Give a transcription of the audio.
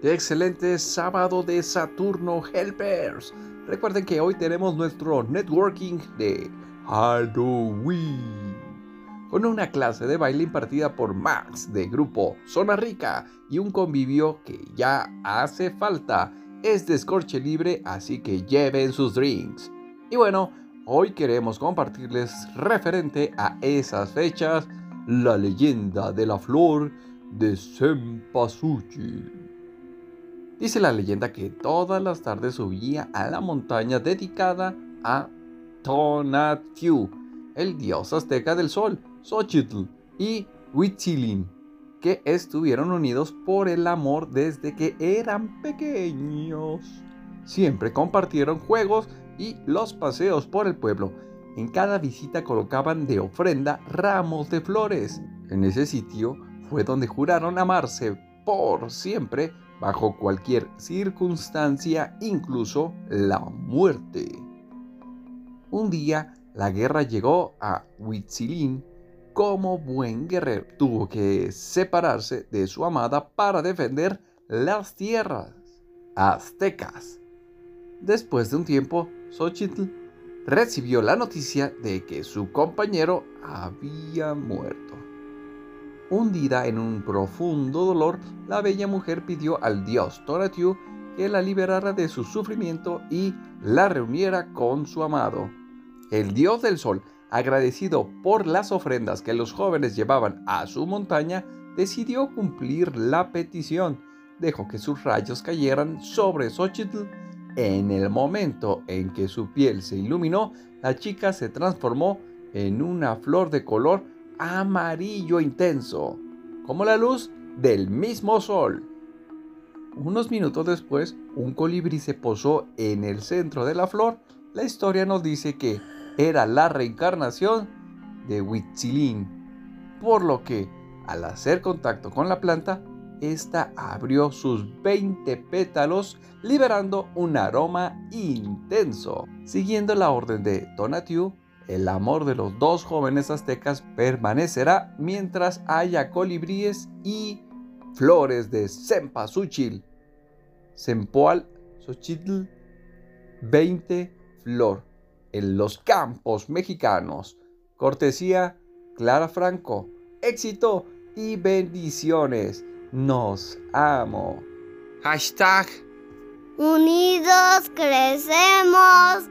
¡Qué excelente sábado de Saturno Helpers! Recuerden que hoy tenemos nuestro networking de Halloween. Con una clase de baile impartida por Max de grupo Zona Rica y un convivio que ya hace falta. Es de escorche libre, así que lleven sus drinks. Y bueno, hoy queremos compartirles referente a esas fechas la leyenda de la flor de Sempasuchi. Dice la leyenda que todas las tardes subía a la montaña dedicada a Tonatiuh, el dios azteca del sol, Xochitl y Huitzilin, que estuvieron unidos por el amor desde que eran pequeños. Siempre compartieron juegos y los paseos por el pueblo. En cada visita colocaban de ofrenda ramos de flores. En ese sitio fue donde juraron amarse por siempre bajo cualquier circunstancia, incluso la muerte. Un día la guerra llegó a Huitzilin como buen guerrero. Tuvo que separarse de su amada para defender las tierras aztecas. Después de un tiempo, Xochitl recibió la noticia de que su compañero había muerto. Hundida en un profundo dolor, la bella mujer pidió al dios Tonatiuh que la liberara de su sufrimiento y la reuniera con su amado. El dios del sol, agradecido por las ofrendas que los jóvenes llevaban a su montaña, decidió cumplir la petición. Dejó que sus rayos cayeran sobre Xochitl. En el momento en que su piel se iluminó, la chica se transformó en una flor de color amarillo intenso, como la luz del mismo sol. Unos minutos después, un colibrí se posó en el centro de la flor. La historia nos dice que era la reencarnación de Huitzilin, por lo que, al hacer contacto con la planta, esta abrió sus 20 pétalos liberando un aroma intenso. Siguiendo la orden de Tonatiuh, el amor de los dos jóvenes aztecas permanecerá mientras haya colibríes y flores de cempasúchil. Sempoal Xochitl 20 Flor en los campos mexicanos. Cortesía Clara Franco. Éxito y bendiciones. Nos amo. Hashtag Unidos crecemos.